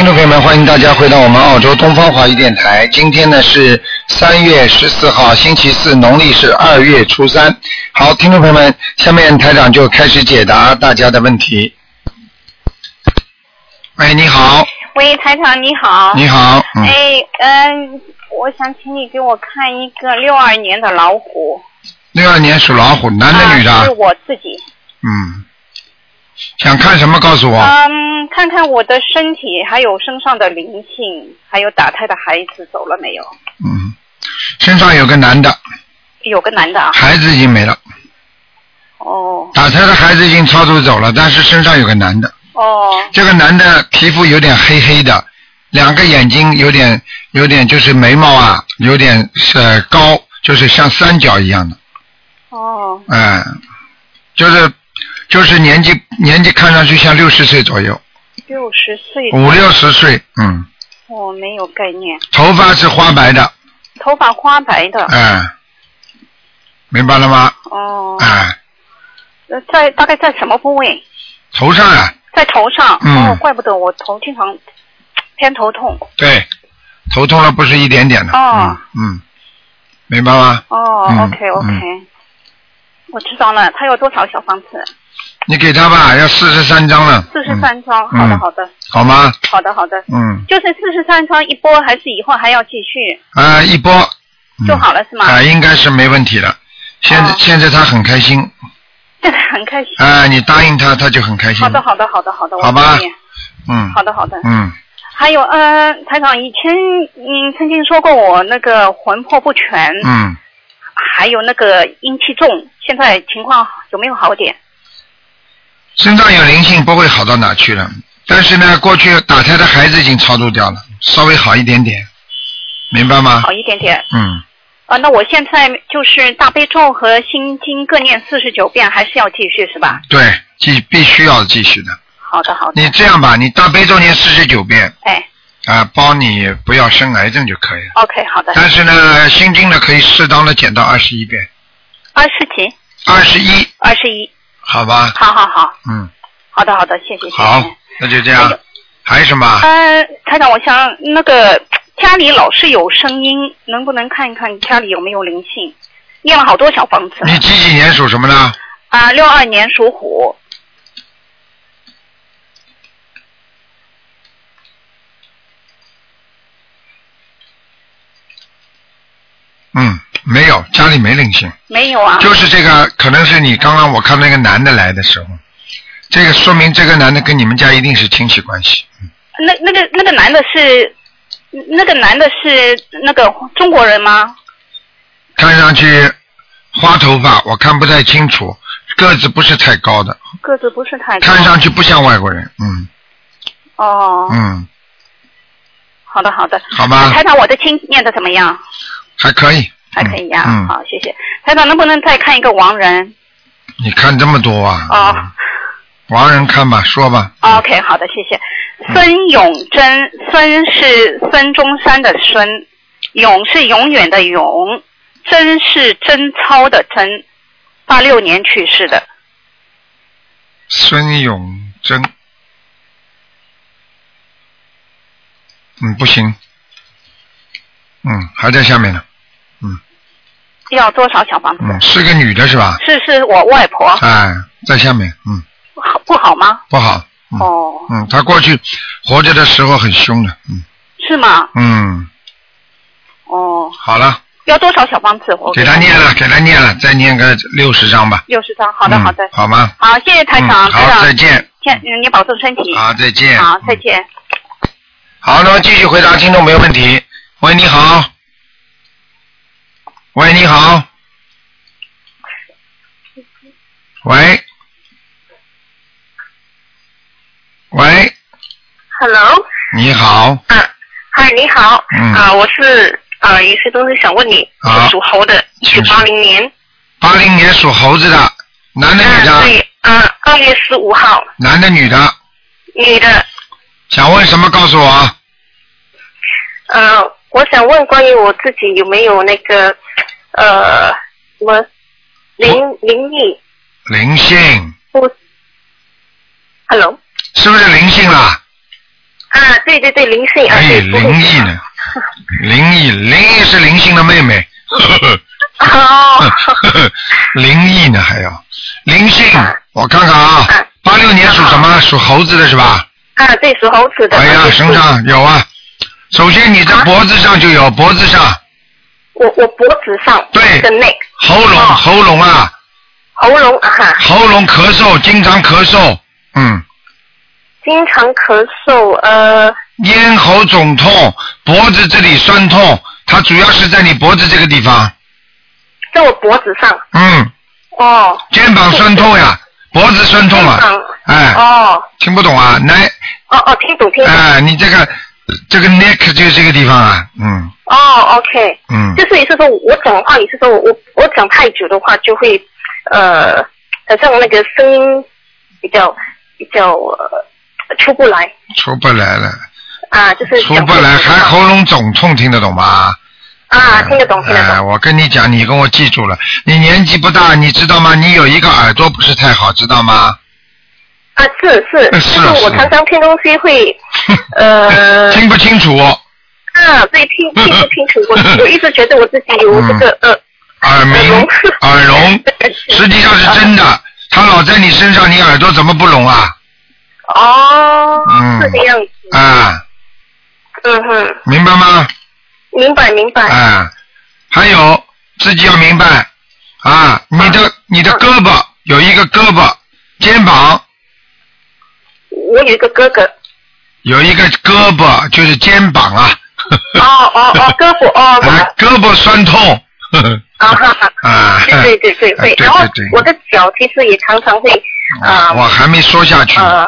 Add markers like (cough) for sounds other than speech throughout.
听众朋友们，欢迎大家回到我们澳洲东方华语电台。今天呢是三月十四号，星期四，农历是二月初三。好，听众朋友们，下面台长就开始解答大家的问题。喂，你好，喂，台长你好。你好，嗯，哎，嗯、我想请你给我看一个六二年的老虎。六二年属老虎，男的女的？啊是我自己。嗯，想看什么？告诉我。嗯，看看我的身体，还有身上的灵性，还有打胎的孩子走了没有？嗯，身上有个男的，有个男的啊。孩子已经没了，哦打胎的孩子已经超度走了，但是身上有个男的。哦这个男的皮肤有点黑黑的，两个眼睛有点有点就是眉毛啊，有点呃高，就是像三角一样的，哦嗯、就是就是年纪年纪看上去像六十岁左右，六十岁。五六十岁，嗯，我没有概念。头发是花白的，头发花白的。哎、明白了吗？哦。哎、呃在大概在什么部位？头上啊，在头上。嗯哦，怪不得我头经常偏头痛。对，头痛了不是一点点的，哦嗯嗯，明白吗？哦、OK，、嗯我知道了。他有多少小房子？你给他吧，要四十三张了，四十三张。嗯好的，好的，好吗？好的，好的。嗯，就是四十三张一波，还是以后还要继续啊、一波、嗯就好了，是吗？啊、应该是没问题的。现在、哦现在他很开心，现在很开心。啊、你答应他，他就很开心。好的，好的，好的，好的。我好吧嗯，好的，好的。嗯，还有，呃，台长，以前您曾经说过我那个魂魄不全，嗯，还有那个阴气重，现在情况有没有好点？身上有灵性不会好到哪去了，但是呢，过去打胎的孩子已经超度掉了，稍微好一点点，明白吗好？一点点。嗯，啊，那我现在就是大悲咒和心经各念四十九遍，还是要继续是吧？对，继必须要继续的。好的，好的。你这样吧，你大悲咒念四十九遍，哎啊、包你不要生癌症就可以了。，OK，好的。但是呢，心经呢可以适当的减到二十一遍，二十几，二十一，二十一，好吧？好好好，嗯，好的好的，谢谢谢谢。好，那就这样还有。还有什么？呃，台长，我想那个家里老是有声音，能不能看一看家里有没有灵性？念了好多小房子。你几几年属什么呢？啊，六二年属虎。嗯，没有，家里没灵性，没有啊。就是这个，可能是你刚刚我看那个男的来的时候，这个说明这个男的跟你们家一定是亲戚关系。那那个那个男的是，那个男的是那个中国人吗？看上去花头发，我看不太清楚，个子不是太高的，个子不是太高。看上去不像外国人。嗯哦，嗯，好的好的。好吧台长，我的经念的怎么样？还可以。还可以呀、嗯，好，谢谢。台长，能不能再看一个亡人？你看这么多啊？哦王人看吧，说吧。，OK，好的，谢谢。孙永贞，孙是孙中山的孙，永是永远的永，贞是贞操的贞，八六年去世的。孙永贞，嗯，不行，嗯，还在下面呢，要多少小房子？嗯，是个女的是吧？是是我外婆，哎，在下面，嗯，好不好吗？不好，嗯，哦，嗯，她过去活着的时候很凶的，嗯是吗？嗯，哦，好了，要多少小房子？我给她念了，给她念了，再念个六十张吧。六十张。好的，嗯好的。好吗？好，谢谢台长，嗯好，再见。见，嗯你保重身体。好，再见。好，再见。好，那么继续回答听众没问题。喂，你好。喂，你好。喂。喂，Hello，你好，啊，嗨，你好，嗯啊，我是啊，有些东西想问你，啊属猴的，一九八零年，八零年属猴子的，男的女啊，的？对，啊，二月十五号，男的女的？女的，想问什么？告诉我。呃，我想问关于我自己有没有那个呃什么灵灵异灵性不？Hello，是不是灵性啦？啊，对对对，灵性啊，哎，灵异呢？灵异，灵异是灵性的妹妹。(laughs) 哦，(laughs) 灵异呢还有灵性啊，我看看啊啊，八六年属什么？属猴子的是吧？啊，对，属猴子的。哎呀，对身上有啊。首先你的啊脖子上就有，脖子上、我我脖子上对。喉咙、哦喉咙啊，喉咙啊。哈，喉咙咳嗽，经常咳嗽，嗯，经常咳嗽，呃，咽喉肿痛，脖子这里酸痛，它主要是在你脖子这个地方，在我脖子上。嗯，哦。肩膀酸痛呀，脖子酸痛啊，哎，哦。听不懂啊？来，哦哦，听懂听懂。哎，你这个这个 neck 就是这个地方啊，嗯哦，OK。嗯，就是也是说，我讲话也是说我我讲太久的话，就会呃，好像那个声音比较比较呃出不来出不来了，啊，就是出不来，还喉咙肿痛，听得懂吗？啊，听得懂听得哎，懂我跟你讲，你跟我记住了。你年纪不大，你知道吗？你有一个耳朵不是太好，知道吗？啊，是是，是是啊我常常听东西会 (laughs) 呃听不清楚，啊，对，听 (laughs) 听不清楚，我我一直觉得我自己有这个呃耳鸣耳聋，(laughs) 实际上是真的。他老在你身上，你耳朵怎么不聋啊？哦，是这个样子，啊，嗯哼，明白吗？明白明白，啊，还有自己要明白啊，你的你的胳膊有一个胳膊，肩膀我有一个哥哥，有一个胳膊，就是肩膀啊。哦哦哦，胳膊哦，(laughs) 啊，胳膊酸痛。啊哈哈，(laughs) 啊，对对对对哎会，然后对。对对我的脚其实也常常会啊。我还没说下去，呃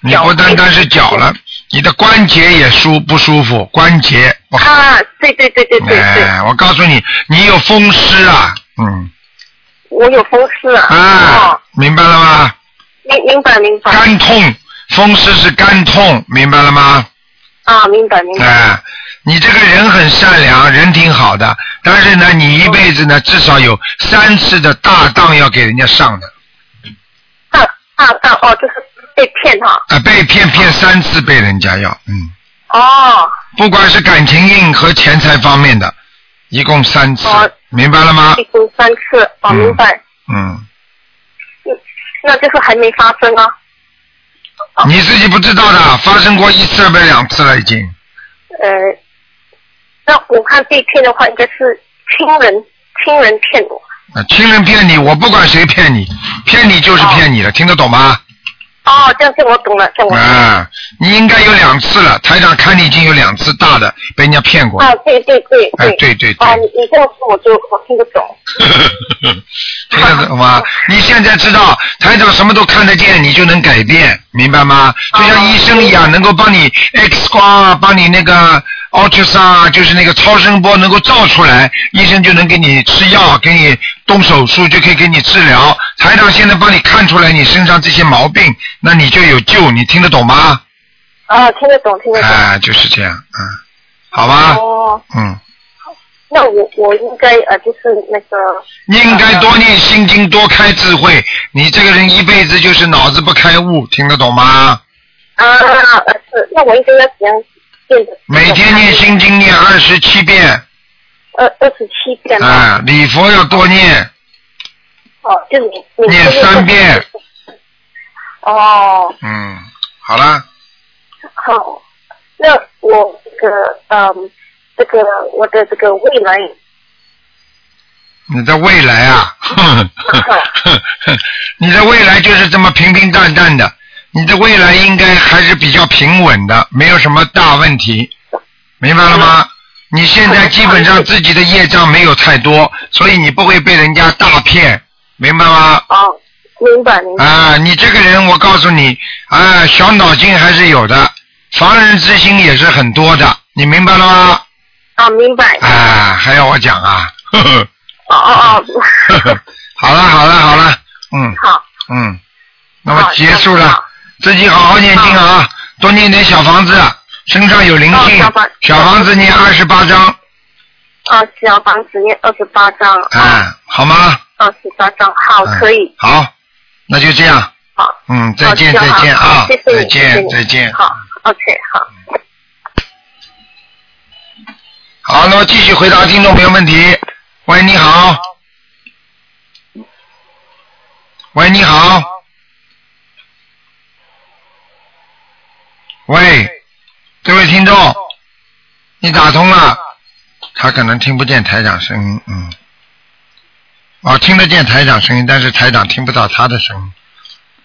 你不单单是脚了，你的关节也舒不舒服？关节，啊，对对对对对对，哎，我告诉你，你有风湿啊，嗯，我有风湿啊，啊哦，，明白了吗？明明白明白。肝痛，风湿是肝痛，明白了吗？啊，明白明白。哎，你这个人很善良，人挺好的，但是呢，你一辈子呢，至少有三次的大当要给人家上的，大大大哦，就是被骗哈，啊，被骗骗三次被人家要，嗯。哦。不管是感情运和钱财方面的，一共三次，哦。明白了吗？一？共三次，哦嗯。明白，嗯，那就是还没发生啊，(laughs) 你自己不知道的，发生过一次不是两次了已经。呃，那我看被骗的话，应该是亲人亲人骗我。啊亲人骗你，我不管谁骗你，骗你就是骗你了，听得懂吗？哦，这样这我懂了，这样我懂了。啊，你应该有两次了，台长看你已经有两次大的被人家骗过。啊，对对对哎对对对啊，你你这样说我就我听得懂。听得懂吗？你现在知道台长什么都看得见，你就能改变，明白吗？就像医生一样，能够帮你 X 光啊，帮你那个 ultrasound 啊，就是那个超声波能够照出来，医生就能给你吃药，给你动手术，就可以给你治疗。台长现在帮你看出来你身上这些毛病，那你就有救，你听得懂吗？啊，听得懂，听得懂。啊，就是这样，嗯，好吧，哦，嗯，那我我应该呃，就是那个应该多念心经，多开智慧。你这个人一辈子就是脑子不开悟，听得懂吗？啊呃是，那我应该要怎样？每天念心经念二十七遍，二二十七遍。啊，礼佛要多念，哦，就你你念三遍。哦，嗯，好啦，好，那我这个嗯，这个我的这个未来你的未来啊 (laughs) (laughs) 你的未来就是这么平平淡淡的，你的未来应该还是比较平稳的，没有什么大问题，明白了吗？你现在基本上自己的业障没有太多，所以你不会被人家大骗，明白吗？哦，明白明白。啊，你这个人，我告诉你，啊，小脑筋还是有的，防人之心也是很多的，你明白了吗？啊，明白。啊，还要我讲啊？呵呵哦哦呵呵哦，(laughs) 好了好了好了，嗯好，嗯，那么结束了，自己好好念经啊，多念点小房子，身上有灵性哦小房，小房子念二十八章，啊，小房子念二十八章，啊，好吗？二十八张，好，嗯可以，好，那就这样，好，嗯，再见再见啊谢谢，再见再见。好，OK，好。好，那么继续回答听众朋友问题。喂，你好。喂，你好。喂，这位听众，你打通了，他可能听不见台长声音，嗯。哦，听得见台长声音，但是台长听不到他的声音，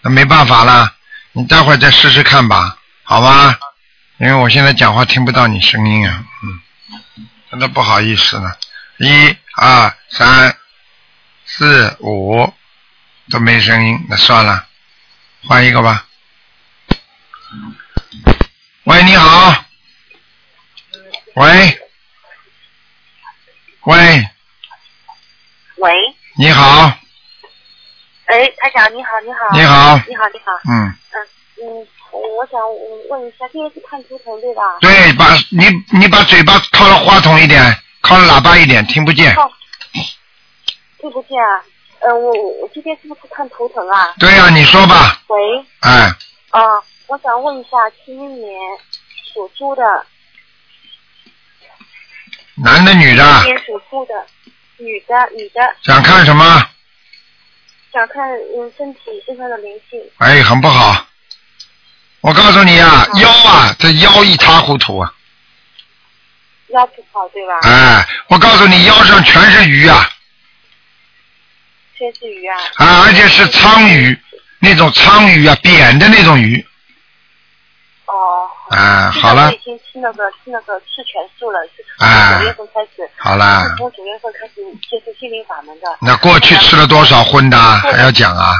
那没办法啦，你待会儿再试试看吧，好吧？因为我现在讲话听不到你声音啊，嗯，真的不好意思呢。一、二、三、四、五都没声音，那算了，换一个吧。喂，你好。喂。喂。喂。你好。哎，台长，你好，你好。你好。你好，你好。嗯。嗯嗯，我想问一下，今天是看图腾对吧？对，把你你把嘴巴靠了话筒一点，靠了喇叭一点，听不见。靠。听不见啊？嗯，我我今天是不是看图腾啊？对呀、你说吧。喂。哎，啊，我想问一下，七一年属猪的，男的女的，今年属猪的，女的，女的，想看什么？想看嗯身体身上的灵性。哎，很不好。我告诉你啊，腰啊，这腰一塌糊涂啊！腰不好对吧？哎，我告诉你，腰上全是鱼啊，全是鱼啊。啊，而且是鲳鱼，那种鲳鱼啊，扁的那种鱼。哦。啊，好了我已，经吃那个吃那个吃全素了，是哎从九月份开始。好了是从九月份开始接触心灵法门的。那过去吃了多少荤的啊，还要讲啊？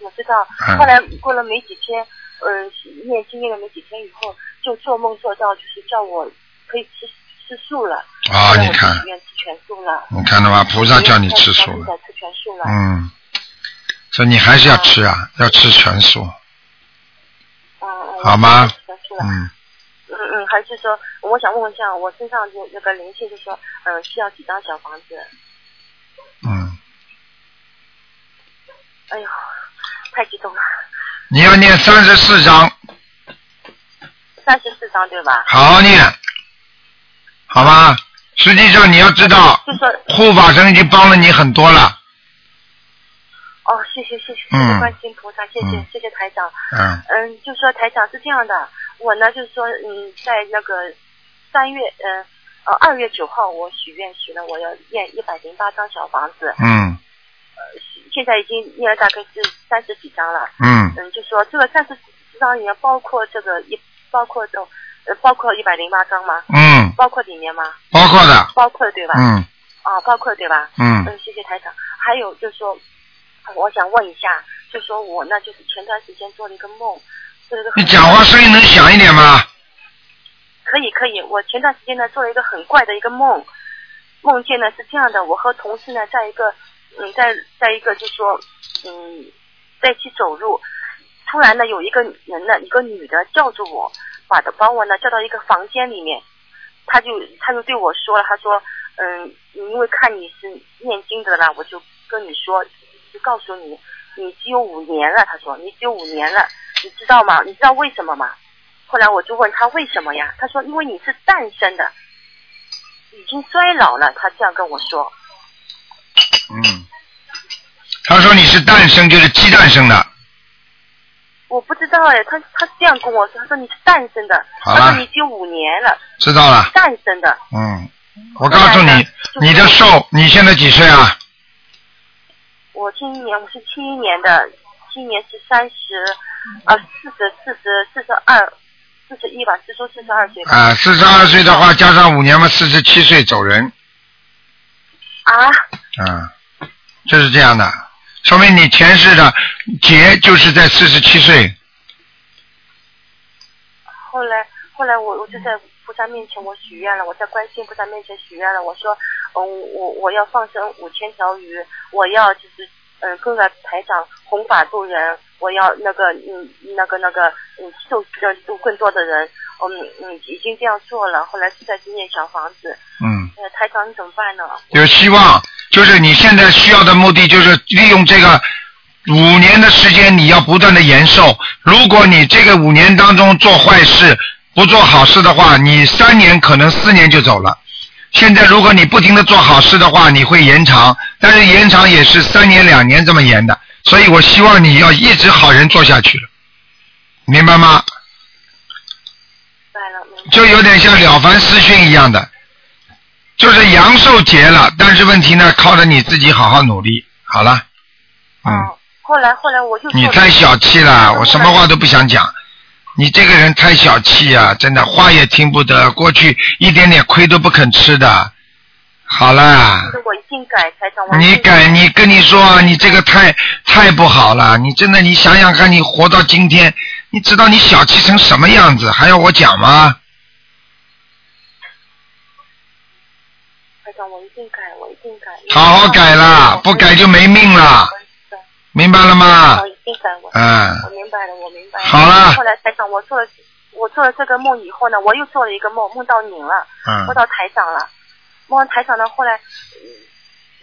我知道嗯，后来过了没几天，嗯，念经念了没几天以后，就做梦做到就是叫我可以吃吃素了。啊你看吃全素了。你看到吧？菩萨叫你吃素了，了。吃全素了。嗯，所以你还是要吃啊，要吃全素。好吗。嗯，嗯嗯，还是说，我想问一下，我身上有那个灵性，就说，嗯，需要几张小房子？嗯，哎呦，太激动了，你要念三十四章，三十四张对吧？好好念，好吗？实际上你要知道，就说，护法神已经帮了你很多了，哦，谢谢谢谢谢嗯谢观世音菩萨，谢谢嗯谢谢台长。嗯嗯，就说台长是这样的，我呢就是说，嗯，在那个三月，嗯呃二月九号，我许愿许了我要念一百零八张小房子，嗯呃现在已经念了大概是三十几张了。嗯，嗯，就说这个三十几张里面包括这个一包括这种呃包括一百零八张吗？嗯，包括里面吗？包括的，包括对吧？嗯啊，包括对吧？嗯嗯，谢谢台长。还有就是说，我想问一下，就说我呢，就是前段时间做了一个梦，做了一个你讲话声音能响一点吗？可以可以，我前段时间呢做了一个很怪的一个梦，梦见呢是这样的，我和同事呢在一个嗯在在一个就说嗯在一起走路，突然呢有一个人呢一个女的叫住我，把的把我呢叫到一个房间里面，他就他就对我说了，他说嗯因为看你是念经的啦，我就跟你说，就告诉你你只有五年了，他说你只有五年了，你知道吗？你知道为什么吗？后来我就问他为什么呀？他说因为你是诞生的，已经衰老了。他这样跟我说。嗯，他说你是诞生，就是鸡蛋生的，我不知道哎，他他这样跟我说，他说你是诞生的，他说你只有五年了，知道了。诞生的。嗯，我告诉你你的寿，你现在几岁啊？我七一年，我是七一年的，七一年是三十，呃，四十四十四十二，四十一吧，是说四十二岁。啊，四十二岁的话，加上五年嘛，四十七岁走人。啊，啊，就是这样的，说明你前世的劫就是在四十七岁。后来，后来我我就在菩萨面前我许愿了，我在观世音菩萨面前许愿了，我说，嗯，我我要放生五千条鱼，我要就是嗯跟着台长弘法度人，我要那个嗯那个那个嗯受呃度更多的人，嗯嗯已经这样做了，后来是在今念小房子，嗯，呃台长你怎么办呢？有希望，就是你现在需要的目的就是利用这个五年的时间你要不断的延寿。如果你这个五年当中做坏事，不做好事的话，你三年可能四年就走了。现在如果你不停的做好事的话，你会延长，但是延长也是三年两年这么延的。所以我希望你要一直好人做下去了，明白吗？明白了，就有点像《了凡四训》一样的，就是阳寿结了，但是问题呢，靠着你自己好好努力。好了，嗯，哦，后来后来我就你太小气了，我什么话都不想讲。你这个人太小气啊，真的话也听不得，过去一点点亏都不肯吃的。好啦，我一定改，台长。我你改，你跟你说啊，你这个太太不好了。你真的，你想想看，你活到今天，你知道你小气成什么样子，还要我讲吗？台长，我一定改，我一定改。好好改啦，不改就没命了，明白了吗我？一定改，我嗯，我明白了，我明白了。好了后来台长，我做了我做了这个梦以后呢，我又做了一个梦，梦到您了，梦嗯，到台长了。梦到台长呢，后来、嗯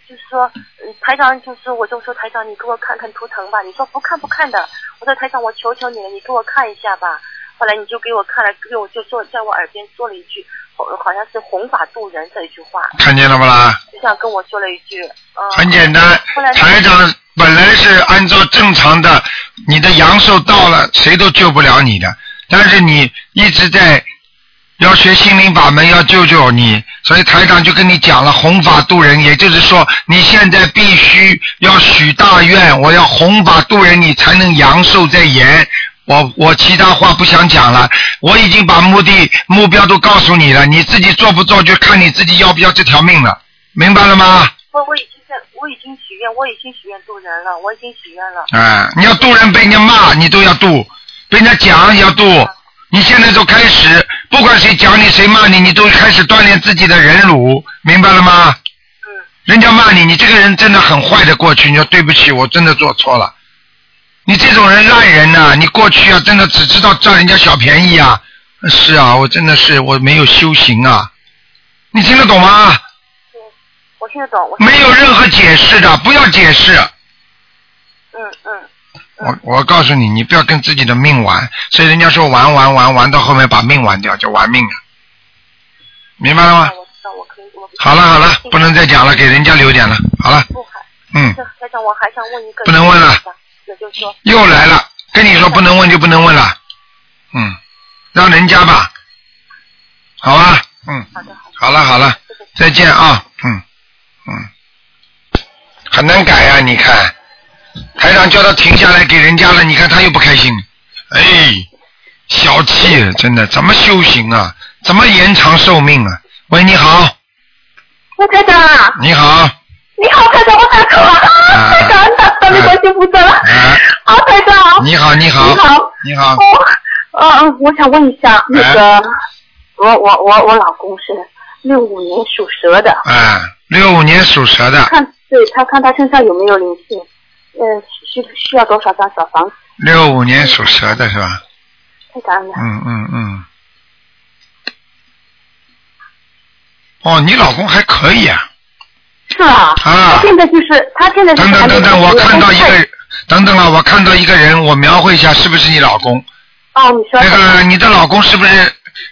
就是说，嗯，台长就是我就说台长，你给我看看图腾吧。你说不看不看的。我说台长，我求求你了，你给我看一下吧。后来你就给我看了，给我就说在我耳边说了一句，好好像是弘法度人这一句话，看见了不啦？就像跟我说了一句，嗯，很简单，台长本来是按照正常的，你的阳寿到了，谁都救不了你的。但是你一直在要学心灵法门，要救救你，所以台长就跟你讲了弘法度人，也就是说你现在必须要许大愿，我要弘法度人，你才能阳寿在延。我我其他话不想讲了，我已经把目的目标都告诉你了，你自己做不做就看你自己要不要这条命了，明白了吗？我我已经在，我已经许愿，我已经许愿渡人了，我已经许愿了。啊，你要渡人被人家骂，你都要渡；被人家讲也要渡。你现在就开始，不管谁讲你谁骂你，你都开始锻炼自己的忍辱，明白了吗？嗯，人家骂你，你这个人真的很坏的。过去你说对不起，我真的做错了。你这种人烂人呐、你过去啊，真的只知道占人家小便宜啊。是啊，我真的是我没有修行啊。你听得懂吗？我听得懂。我没有任何解释的，不要解释。嗯嗯，我我告诉你，你不要跟自己的命玩，所以人家说玩玩玩玩到后面把命玩掉，就玩命了，明白了吗？我知道，我可以，我好了好了，不能再讲了，给人家留点了。好了。嗯，这台长，我还想问一个。不能问了。也就是说，又来了，跟你说不能问就不能问了，嗯，让人家吧，好吧，嗯，好的好的。好了好了，再见啊，嗯嗯，很难改啊，你看，台长叫他停下来给人家了，你看他又不开心，哎，小气，真的，怎么修行啊？怎么延长寿命啊？喂，你好，喂，台长。啊，你好，你好，台长，我打通了，啊太感恩了，大力关心菩萨了。啊好，台长。你好，你好，你好。你好，哦，嗯，我想问一下，那哎个，我我我我老公是六五年属蛇的，啊，六五年属蛇的，看对他看他身上有没有灵性，呃，需需要多少张小房子？六五年属蛇的是吧？太感恩了。嗯嗯嗯。哦，你老公还可以啊！是啊。啊他现在就是他现在是等等等等，我看到一个，等等啊，我看到一个人，我描绘一下，是不是你老公？哦，你说那个你的老公是不是？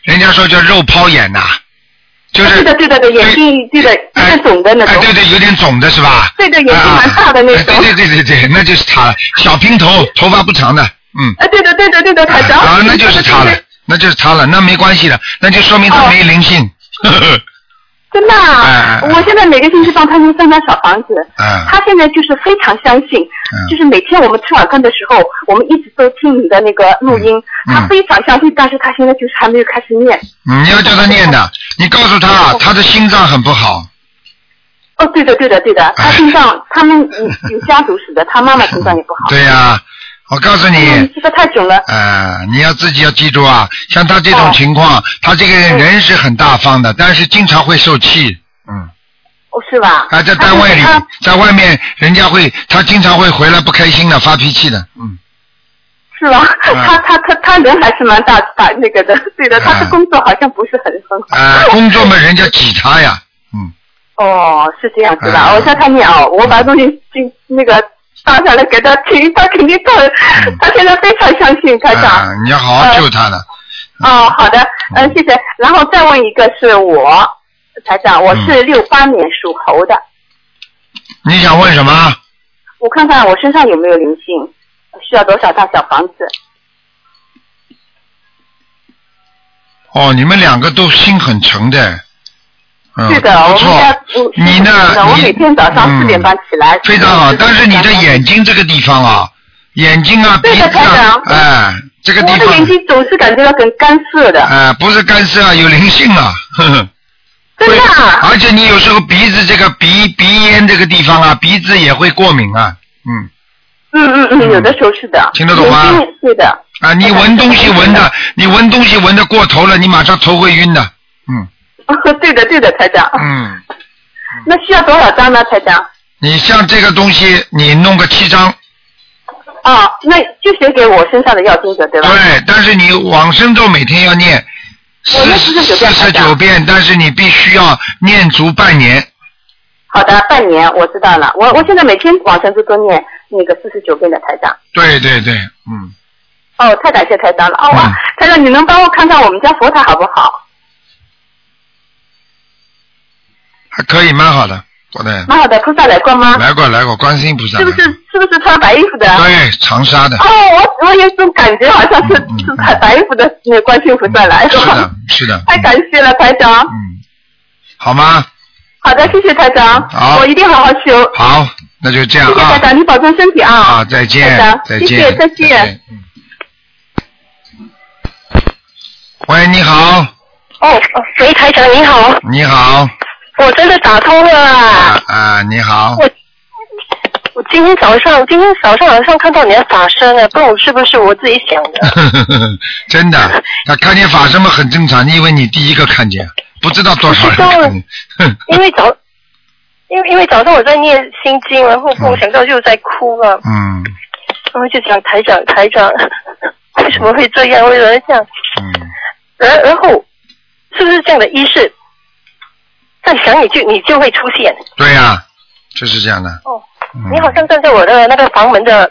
人家说叫肉泡眼呐、就是对的对的对，眼睛对的有哎点肿的那哎，对对，有点肿的是吧？对的，眼睛蛮大的那啊种。哎对对对对对，那就是他了，小平头，头发不长的，嗯。哎，对的对的对的，台长。啊，那就是他了那就是他了，那没关系的，那就说明他没灵性。呵 (laughs) 呵真的啊！哎我现在每个星期帮他用三张小房子，嗯他现在就是非常相信，就是每天我们吃晚饭的时候，我们一直都听你的那个录音，嗯他非常相信，但是他现在就是还没有开始念。嗯你要叫他念的，你告诉他，他的心脏很不好。哦，对的对的对的，他哎心脏，他们有有家族史的，他妈妈心脏也不好。对呀、我告诉嗯，你，这个太久了。呃，你要自己要记住啊，像他这种哦情况，他这个人是很大方的，但是经常会受气。嗯，哦，是吧？啊，在单位里，在外面，人家会，他经常会回来不开心的，发脾气的。嗯，是吧？嗯他他他他人还是蛮大大那个的，(laughs) 对的，他的嗯工作好像不是很很好。啊，工作嘛，人家挤他呀。嗯，哦，是这样子的，嗯我叫他念哦，我把东西进那个发下来给他听，他肯定他他现在非常相信台长。啊，你要好好救他的。哦，好的，嗯，谢谢。然后再问一个是我，台长，我是六八年属猴的，你想问什么？我看看我身上有没有灵性，需要多少套小房子？哦，你们两个都心很诚的。嗯，是的，我们不错家。嗯你呢我你每天早上四点半起来。非常好，但是你的眼睛这个地方啊，眼睛啊，鼻子啊，哎，这个地方我的眼，睛总是感觉到很干涩的，哎，不是干涩啊，有灵性啊，呵呵。真的啊。而且你有时候鼻子这个鼻鼻炎这个地方啊，鼻子也会过敏啊，嗯，嗯嗯嗯，有的时候是的。听得懂吗是的。啊，你闻东西闻的，你闻东西闻的过头了，你马上头会晕的，嗯 (laughs) 对的对的，台长。嗯，(laughs) 那需要多少张呢，台长？你像这个东西，你弄个七张，哦，那就写给我身上的要经者，对吧？对，但是你往生咒每天要念四我念49四遍十九遍，但是你必须要念足半年。好的，半年我知道了。我我现在每天往生咒都念那个四十九遍的台长。对对对，嗯，哦，太感谢台长了。哦，台长，你能帮我看看我们家佛台好不好？还可以，蛮好的，好的，蛮好的，菩萨来过吗？来过来过，观世音菩萨。是不是是不是穿白衣服的？对，长沙的，哦，我我有种感觉，好像是嗯嗯是穿白衣服的那个观世音菩萨来是的，是的，(laughs) 太感谢了，台长。嗯，好吗？好的，谢谢台长。好我一定好好修。好，那就这样啊。谢谢台长，你保重身体啊。好，再见台长，再谢谢见，再见。嗯。喂，你好，哦，哦喂，台长你好，你好，我真的打通了啊啊！啊，你好，我我今天早上，今天早上好像看到你的法身了，不知道是不是我自己想的。(laughs) 真的，他看见法身嘛很正常，你以为你第一个看见，不知道多少人 (laughs) 因为早，因为因为早上我在念心经，然后我想到就在哭了，嗯然后就想台长台长，(laughs) 为什么会这样？为什么会这样？嗯，然然后是不是这样的仪式？再想你就你就会出现。对呀、就是这样的，哦，嗯，你好像站在我的那个房门的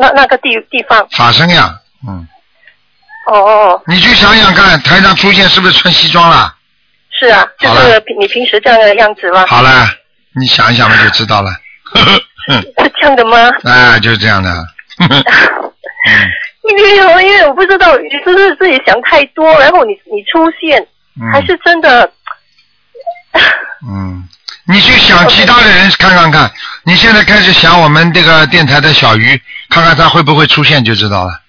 那那个地地方。法身呀，嗯，哦哦哦，你去想想看，台上出现是不是穿西装了？是啊，就是你平时这样的样子吗？好了，你想一想嘛就知道了，是 (laughs) 这样的吗？(laughs) 哎，就是这样的，(laughs) 因为因为我不知道，你是不是自己想太多，然后你你出现，嗯，还是真的？(laughs) 嗯，你去想其他的人看看看，你现在开始想我们这个电台的小鱼，看看他会不会出现就知道了。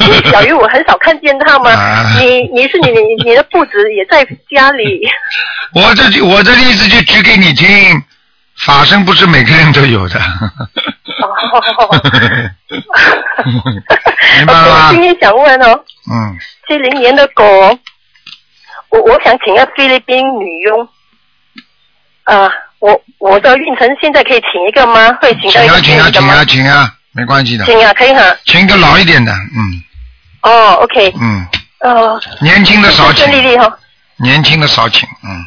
因为 (laughs) 小鱼我很少看见他嘛。啊，你你是你你你的布子也在家里，(laughs) 我这就我这例子就举给你听，法身不是每个人都有的。哦。明白了吗今天想问哦，嗯，七零年的狗，我我想请个菲律宾女佣，啊，我我的运程现在可以请一个吗？会请到一个请啊请啊请啊？请啊，没关系的，请啊，可以哈。请一个老一点的，嗯。哦，OK，嗯，呃，年轻的少请。顺，利利哈。年轻的少请，嗯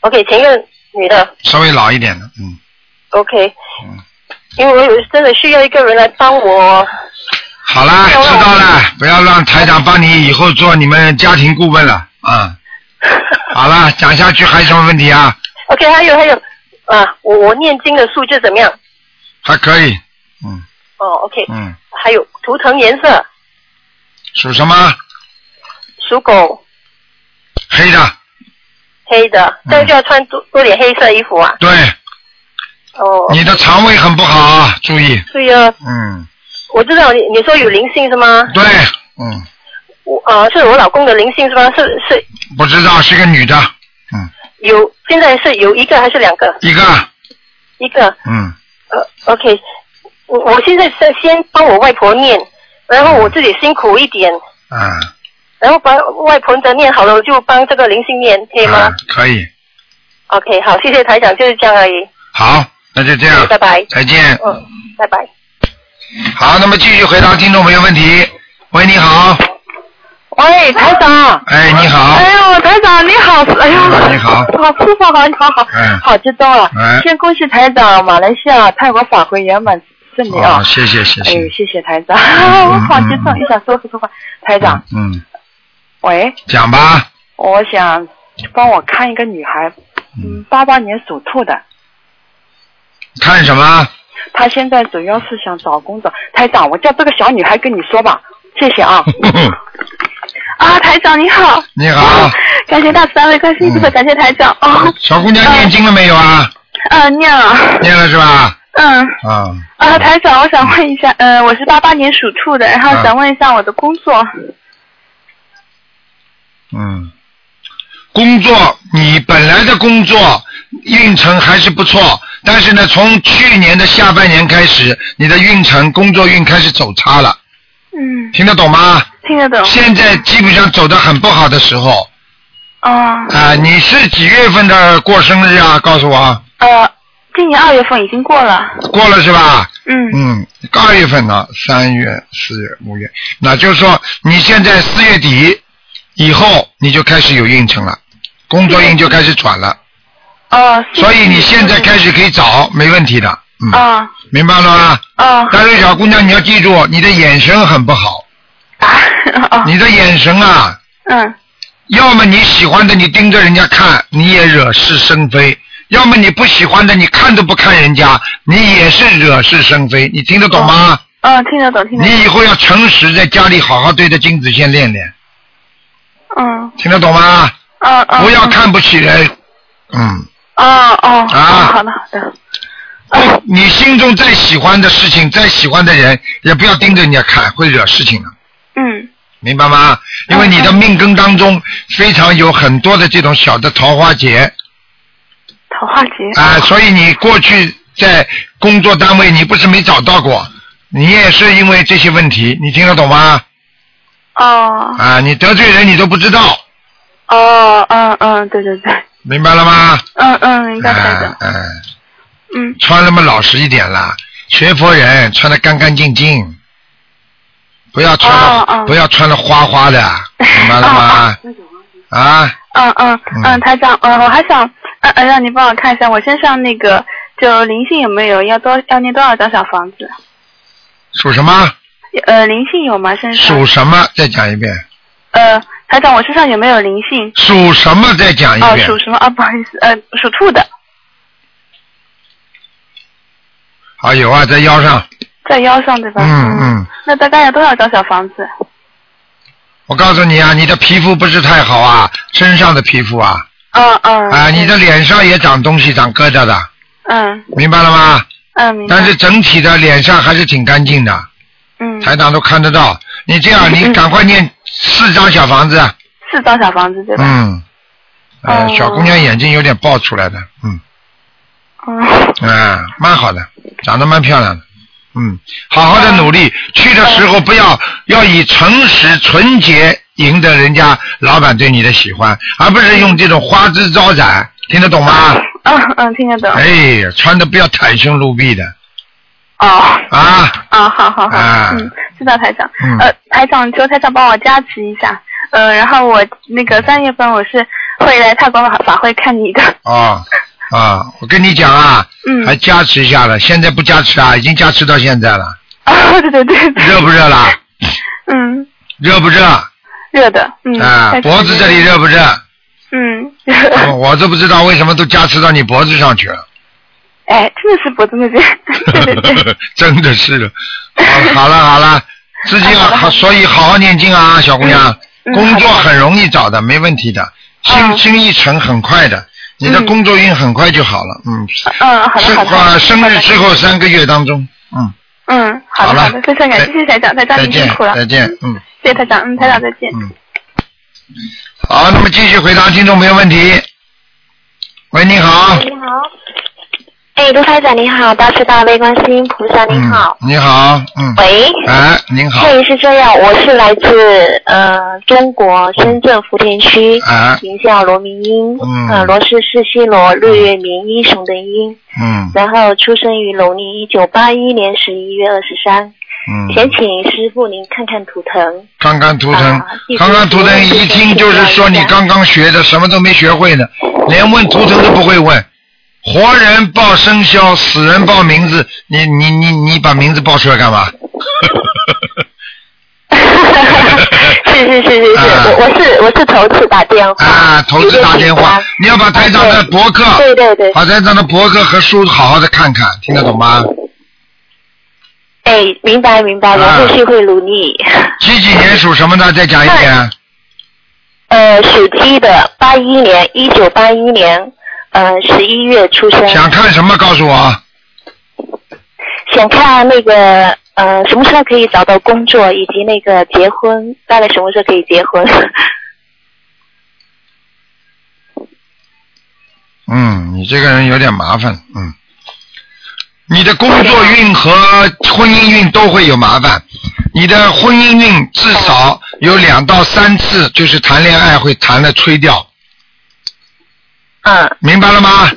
，OK，请一个女的。稍微老一点的，嗯，OK，嗯，因为我有真的需要一个人来帮我。好啦，知道了，不要让台长帮你以后做你们家庭顾问了，啊、(laughs) 好了，讲下去还有什么问题啊？OK，还有还有，啊，我我念经的数字怎么样？还可以，嗯。哦，OK，嗯，还有图腾颜色，属什么？属狗，黑的，黑的，这样就要穿多多点黑色衣服啊。对，哦，你的肠胃很不好啊，注意，对呀，嗯，我知道你你说有灵性是吗？对，嗯，我啊、是我老公的灵性是吗？是是不知道是个女的，嗯，有，现在是有一个还是两个？一个，一个，嗯，呃，OK，我我现在是先帮我外婆念，然后我自己辛苦一点，啊，然后把外婆的念好了，我就帮这个灵性念，可以吗、啊，可以，OK，好，谢谢台长，就是这样而已。好，那就这样，拜拜。再见。嗯，拜拜。好，那么继续回答听众朋友问题。喂，你好，喂，台长。哎，你好。哎呦，台长你好，哎呦，你好好师傅好，你好好，嗯好激动啊！哎先恭喜台长，马来西亚泰国法会圆满顺利啊好，！谢谢谢哎谢。，谢谢台长，嗯 (laughs) 我好激动，嗯一想说不出话。台长，嗯，喂，讲吧。我想帮我看一个女孩，嗯，八八年属兔的，看什么？她现在主要是想找工作。台长，我叫这个小女孩跟你说吧，谢谢啊。(laughs) 啊，台长你好，你好，(laughs) 感谢大慈大悲观世音菩萨，嗯感谢台长哦，小姑娘念经了没有啊？嗯，念了，念了是吧？嗯。啊，啊，台长，我想问一下，呃、我是八八年属兔的，然后啊想问一下我的工作。嗯，工作你本来的工作运程还是不错，但是呢，从去年的下半年开始，你的运程工作运开始走差了，嗯，听得懂吗？听得懂。现在基本上走的很不好的时候啊、啊、你是几月份的过生日啊？告诉我，呃，今年二月份已经过了。过了是吧？嗯。嗯，二月份呢，三月、四月、五月，那就是说你现在四月底以后你就开始有运程了，工作运就开始转了，哦、所以你现在开始可以找，没问题的，嗯，啊明白了吗？啊但是小姑娘你要记住，你的眼神很不好，(laughs) 你的眼神啊，嗯要么你喜欢的你盯着人家看，你也惹是生非；要么你不喜欢的你看都不看人家，你也是惹是生非。你听得懂吗？嗯，听得懂听得懂。你以后要诚实，在家里好好对着镜子先练练，嗯听得懂吗？嗯嗯。不要看不起人，嗯，哦哦啊好的好的。不你心中再喜欢的事情，再喜欢的人，也不要盯着人家看，会惹事情的，嗯明白吗？因为你的命根当中非常有很多的这种小的桃花劫桃花劫。啊，所以你过去在工作单位你不是没找到过，你也是因为这些问题，你听得懂吗？哦啊，你得罪人你都不知道，哦嗯嗯对对对明白了吗？嗯嗯明白台啊长嗯。嗯穿那么老实一点啦，学佛人穿的干干净净，不要穿不要穿的花花的，明白了吗？啊，嗯嗯嗯嗯台长嗯我还想嗯嗯让你帮我看一下我身上那个就灵性有没有要多要念多少张小房子？属什么？呃灵性有吗身上？属什么？再讲一遍。呃，台长，我身上有没有灵性？属什么？再讲一哦，遍。属什么啊？不好意思，呃，属兔的，好，有啊，在腰上。在腰上对吧？嗯嗯。那大概要多少张小房子？我告诉你啊，你的皮肤不是太好啊，身上的皮肤啊，嗯嗯。啊，你的脸上也长东西，长疙瘩的，嗯明白了吗？嗯明白。但是整体的脸上还是挺干净的，嗯，台长都看得到。你这样，你赶快念四张小房子。四张小房子对吧？嗯，呃，哦小姑娘眼睛有点爆出来的，嗯，嗯啊，蛮好的，长得蛮漂亮的，嗯，好好的努力，去的时候不要要以诚实纯洁赢得人家老板对你的喜欢，而不是用这种花枝招展，听得懂吗？嗯嗯，听得懂。哎，穿的不要袒胸露臂的哦。啊，啊，好好好，啊嗯，知道台长。嗯呃，台长，求台长帮我加持一下。呃，然后我那个三月份我是会来泰国法法会看你的。哦啊，我跟你讲啊，嗯还加持一下了，现在不加持啊，已经加持到现在了，(laughs) 啊，对对对。热不热啦？(laughs) 嗯，热不热？热的。嗯。啊脖子这里热不热？嗯。我我都不知道为什么都加持到你脖子上去了，哎，真的是脖子那边。对 (laughs) 对对。真的是的。好，好了好了，自己要好，所以好好念经啊，小姑娘，嗯工作很容易找的，没问题的，心嗯心一诚很快的，你的嗯工作运很快就好了，嗯，嗯，好的生好的。啊生日之后。三个月当中，嗯，嗯，好的好的，非常感谢谢谢台长，台长再见您辛苦了。再见，嗯谢谢台长，嗯，台长再见。嗯。好，那么继续回答听众朋友问题。喂，你好。你好。哎，卢台长你好，大慈大悲观世音菩萨你好。嗯。你好，嗯。喂。哎，您好。嘿，是这样，我是来自呃中国深圳福田区，啊名叫罗明英，嗯呃罗是世西罗，日月明，英雄的英，嗯然后出生于农历一九八一年十一月二十三，嗯，想请师傅您看看图腾。看看图腾啊，看看图腾，一听就是说你刚刚学的，什么都没学会呢，连问图腾都不会问。活人报生肖，死人报名字，你你你你把名字报出来干嘛？是是是是是，我我是我是头次打电话。啊，投资打电话，你要把台长的博客，对对对，把台长的博客和书好好的看看，听得懂吗？哎，明白明白，我后续会努力。几几年属什么的？再讲一遍。呃，属鸡的，八一年，一九八一年，呃，十一月出生。想看什么？告诉我。想看那个呃，什么时候可以找到工作，以及那个结婚，大概什么时候可以结婚？(laughs) 嗯，你这个人有点麻烦，嗯，你的工作运和婚姻运都会有麻烦。你的婚姻运至少有两到三次，就是谈恋爱会谈的吹掉，嗯，明白了吗？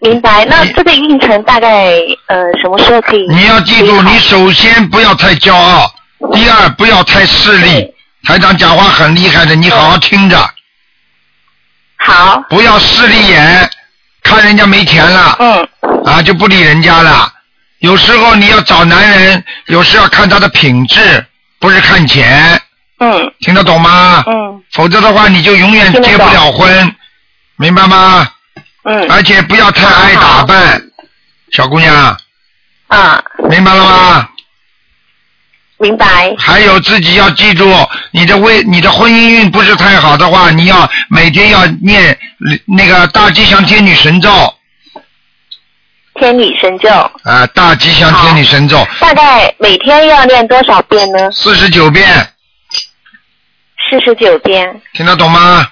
明白。那这个运程大概呃什么时候可以？你要记住，你首先不要太骄傲，第二不要太势利。台长讲话很厉害的，你好好听着。好。不要势利眼，看人家没钱了，嗯，啊就不理人家了。有时候你要找男人，有时要看他的品质，不是看钱。嗯。听得懂吗？嗯。否则的话，你就永远结不了婚，明白吗？嗯。而且不要太爱打扮，小姑娘。啊。明白了吗？明白。还有自己要记住，你的未你的婚姻运不是太好的话，你要每天要念那个大吉祥天女神咒天女神咒，啊，大吉祥天女神咒大概每天要念多少遍呢？四十九遍，四十九遍。听得懂吗？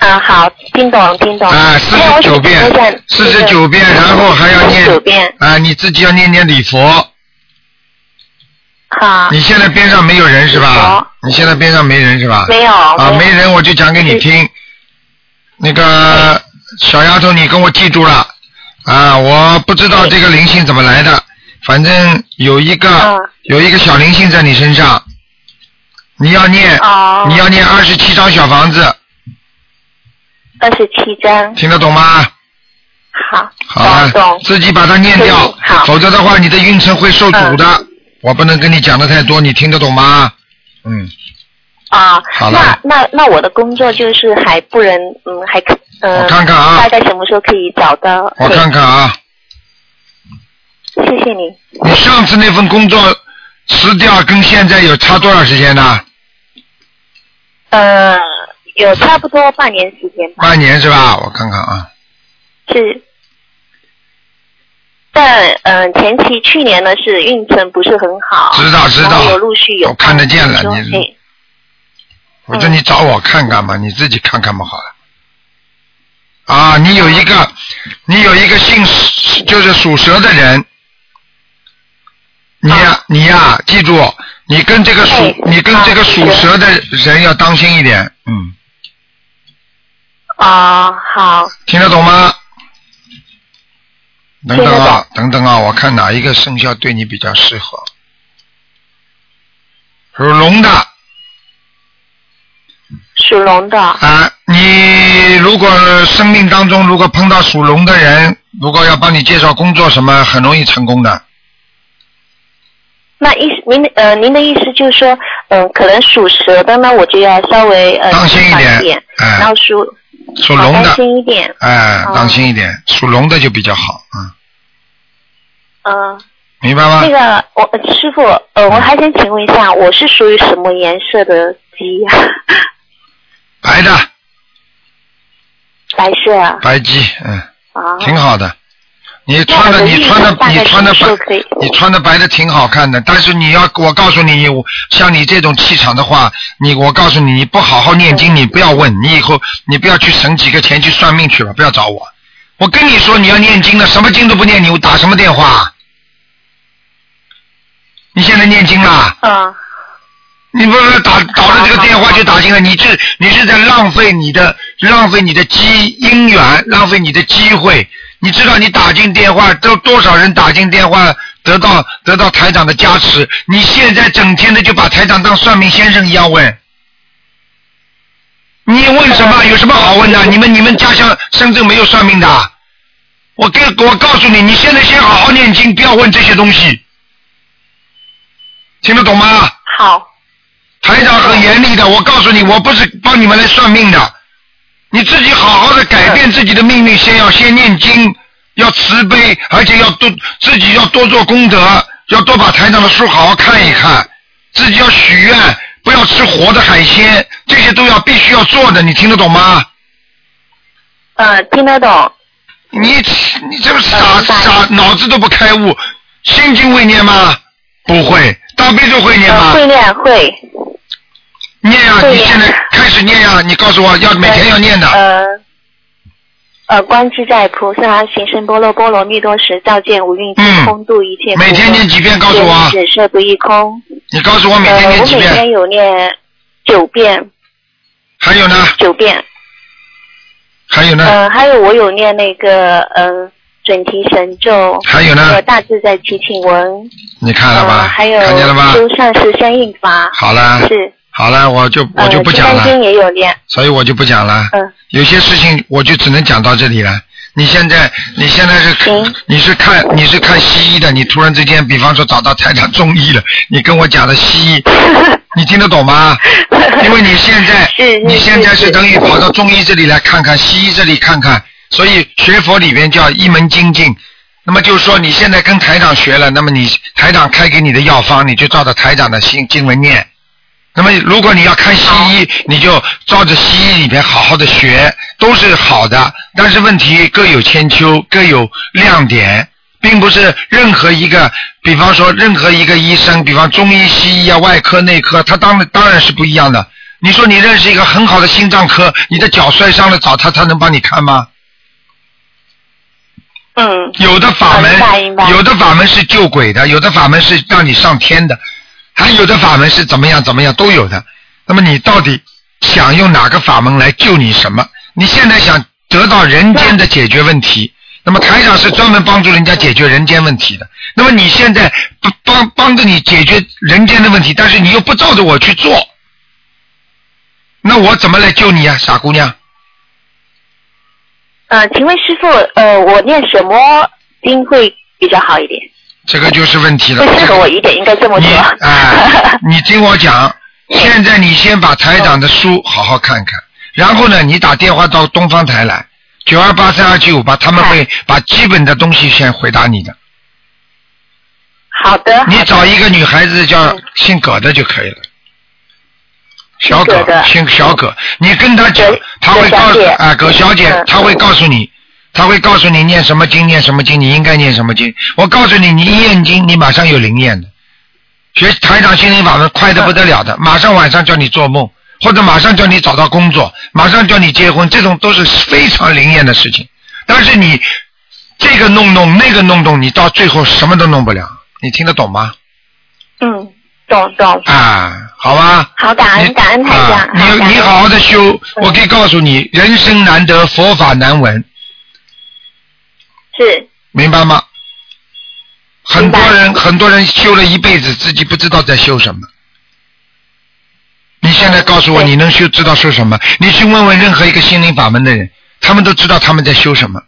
啊，好，听懂听懂。啊，四十九遍，四十九遍，然后还要念九遍。啊，你自己要念念礼佛。好。你现在边上没有人是吧？你现在边上没人是吧？没有啊，没人我就讲给你听。那个小丫头，你跟我记住了啊！我不知道这个灵性怎么来的，反正有一个有一个小灵性在你身上，你要念你要念二十七张小房子，二十七张。听得懂吗？好。好了，自己把它念掉，否则的话你的运程会受阻的。嗯我不能跟你讲的太多，你听得懂吗？嗯，啊，好了那那那我的工作就是还不能，嗯，还可，呃，我看看啊大概什么时候可以找到？我看看啊，谢谢你。你上次那份工作辞掉跟现在有差多少时间呢？呃，有差不多半年时间吧。半年是吧？我看看啊，是。但嗯、呃前期去年呢是运程不是很好，知道知道有陆续有我看得见了说你哎我说你找我看看嘛，你自己看看嘛好了。啊，你有一个，你有一个姓蛇就是属蛇的人，你呀、你呀、记住，你跟这个属、你跟这个属蛇的人要当心一点，嗯，啊、好，听得懂吗？等等啊，等等啊，我看哪一个生肖对你比较适合？属龙的属龙的，啊，你如果生命当中如果碰到属龙的人，如果要帮你介绍工作什么，很容易成功的。那意思您呃您的意思就是说，嗯、可能属蛇的呢，我就要稍微呃当心一点谨点哎然后属属龙的当，心一点，哎，哦当心一点，属龙的就比较好，嗯，嗯、明白吗那？个我呃师傅，呃，我还想请问一下，我是属于什么颜色的鸡呀、白的白色啊。白鸡，嗯，啊。挺好的。你穿的你穿的你穿的白，你穿的白的挺好看的，但是你要我告诉你，你像你这种气场的话，你我告诉你，你不好好念经，你不要问，你以后你不要去省几个钱去算命去了，不要找我。我跟你说你要念经的，什么经都不念，你打什么电话？你现在念经啦？啊。你不是打打了这个电话就打进来，你这你是在浪费你的浪费你的机姻缘，浪费你的机会。你知道你打进电话都多少人打进电话得到得到台长的加持。你现在整天的就把台长当算命先生一样问，你问什么？有什么好问的？你们你们家乡深圳没有算命的？我跟我告诉你，你现在先好好念经，不要问这些东西，听得懂吗？好，台长很严厉的，我告诉你，我不是帮你们来算命的，你自己好好的改变自己的命运，先要先念经，要慈悲，而且要多自己要多做功德，要多把台上的书好好看一看，自己要许愿，不要吃活的海鲜，这些都要必须要做的，你听得懂吗？呃，听得懂。你你这个傻傻脑子都不开悟，心经会念吗？不会，大悲咒会念吗？呃会念会。念呀、你现在开始念呀、你告诉我要每天要念的。呃。呃，观自在菩萨行深般若波罗蜜多时，照见五蕴皆空，度一切每天念几遍告诉我只色不异空。你告诉我每天呃，念几遍？我每天有念九遍，还有呢？九遍。还有呢？呃，还有我有念那个呃准提神咒，还有呢还有大自在祈请文，你看了吧？呃，还有看见了吧？修善十相应法。好了，是。好了，我就我就不讲了，也有念。所以我就不讲了。嗯。有些事情我就只能讲到这里了。你现在你现在是你是看你是看西医的，你突然之间，比方说找到台长中医了，你跟我讲的西医，(laughs) 你听得懂吗？因为你现在 (laughs) 你现在是等于跑到中医这里来看看，西医这里看看，所以学佛里边叫一门精进。那么就是说，你现在跟台长学了，那么你台长开给你的药方，你就照着台长的心经文念。那么如果你要看西医，你就照着西医里边好好的学，都是好的。但是问题各有千秋，各有亮点，并不是任何一个，比方说任何一个医生，比方中医、西医啊、外科、内科，他当然当然是不一样的。你说你认识一个很好的心脏科，你的脚摔伤了找他，他能帮你看吗？嗯。有的法门有的法门是救鬼的，有的法门是让你上天的，还有的法门是怎么样怎么样都有的。那么你到底想用哪个法门来救你什么？你现在想得到人间的解决问题，那么台长是专门帮助人家解决人间问题的。那么你现在帮帮帮着你解决人间的问题，但是你又不照着我去做，那我怎么来救你呀、傻姑娘？呃，请问师傅，呃，我念什么经会比较好一点？这个就是问题了。会适合我一点，应该这么说。(laughs) 哎，你听我讲，现在你先把台长的书好好看看，然后呢，你打电话到东方台来，九二八三二七五八，他们会把基本的东西先回答你的。好的。你找一个女孩子叫姓葛的就可以了。小葛，姓小葛，你跟她讲，她会告诉啊，葛小姐，她会告诉你，她会告诉你念什么经，念什么经，你应该念什么经。我告诉你，你一念经，你马上有灵验的。学台长心灵法门快得不得了的，马上晚上叫你做梦，或者马上叫你找到工作，马上叫你结婚，这种都是非常灵验的事情。但是你这个弄弄，那个弄弄，你到最后什么都弄不了。你听得懂吗？嗯，懂懂。啊，好吧。好，感恩感恩台长。啊，你你好好的修，我可以告诉你，人生难得，佛法难闻，是明白吗？很多人很多人修了一辈子，自己不知道在修什么。你现在告诉我，你能修知道修什么？你去问问任何一个心灵法门的人，他们都知道他们在修什么，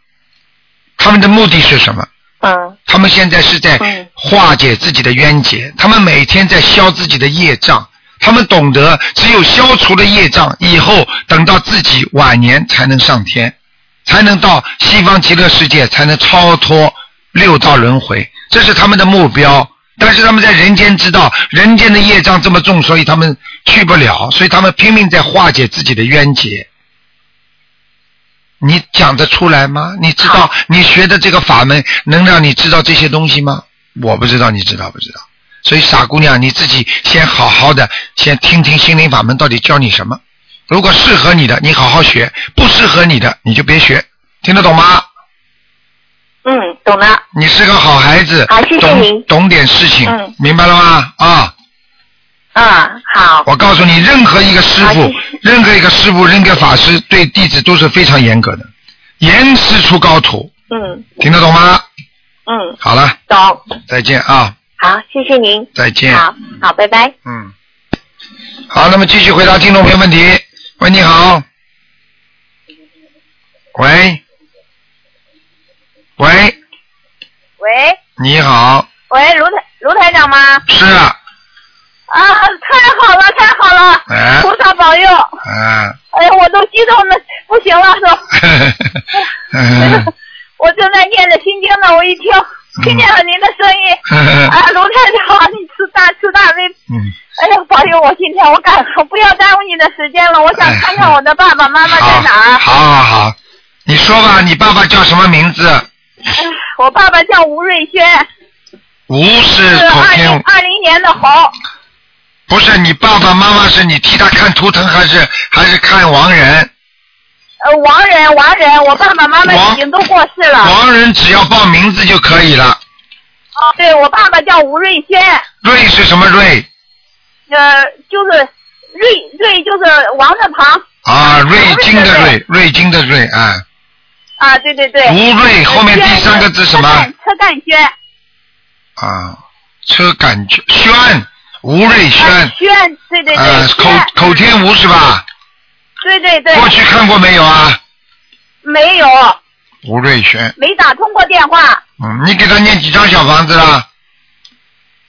他们的目的是什么？嗯。他们现在是在化解自己的冤结，他们每天在消自己的业障，他们懂得只有消除了业障，以后等到自己晚年才能上天，才能到西方极乐世界，才能超脱六道轮回，这是他们的目标。但是他们在人间知道人间的业障这么重，所以他们去不了，所以他们拼命在化解自己的冤结。你讲得出来吗？你知道你学的这个法门能让你知道这些东西吗？我不知道，你知道不知道？所以傻姑娘，你自己先好好的先听听心灵法门到底教你什么。如果适合你的，你好好学；不适合你的，你就别学。听得懂吗？嗯，懂了。你是个好孩子，好谢谢您懂懂点事情，嗯明白了吗？啊。嗯，好。我告诉你，任何一个师傅，任何一个师傅，任何法师对弟子都是非常严格的，严师出高徒，嗯，听得懂吗？嗯，好了，懂。再见啊，好，谢谢您。再见。好，好，拜拜。嗯，好，那么继续回答听众朋友问题。喂，你好。喂，喂，喂你好，喂，卢台卢台长吗？是啊，啊，太好了，太好了！哎菩萨保佑！啊，哎呀，我都激动的不行了，都。嗯 (laughs) (laughs) 我正在念着心经呢，我一听听见了您的声音，(laughs) 啊，卢太长，你吃大吃大悲，嗯，哎呀，保佑我今天我赶我不要耽误你的时间了，我想看看我的爸爸妈妈在哪儿。好好好，你说吧，你爸爸叫什么名字？哎我爸爸叫吴瑞轩，吴是是二零二零年的猴。不是你爸爸妈妈是你替他看图腾还是还是看亡人？呃，亡人，亡人，我爸爸妈妈已经都过世了。亡人只要报名字就可以了。哦，对我爸爸叫吴瑞轩，瑞是什么瑞？呃，就是瑞瑞就是王字旁啊，瑞金的瑞，瑞金的瑞啊。啊，对对对。吴瑞后面第三个字什么车干轩，啊，车感觉轩，吴瑞轩，轩，对对对，呃，口，口天吴是吧？对对对。过去看过没有啊？没有，吴瑞轩，没打通过电话。嗯，你给他念几张小房子了？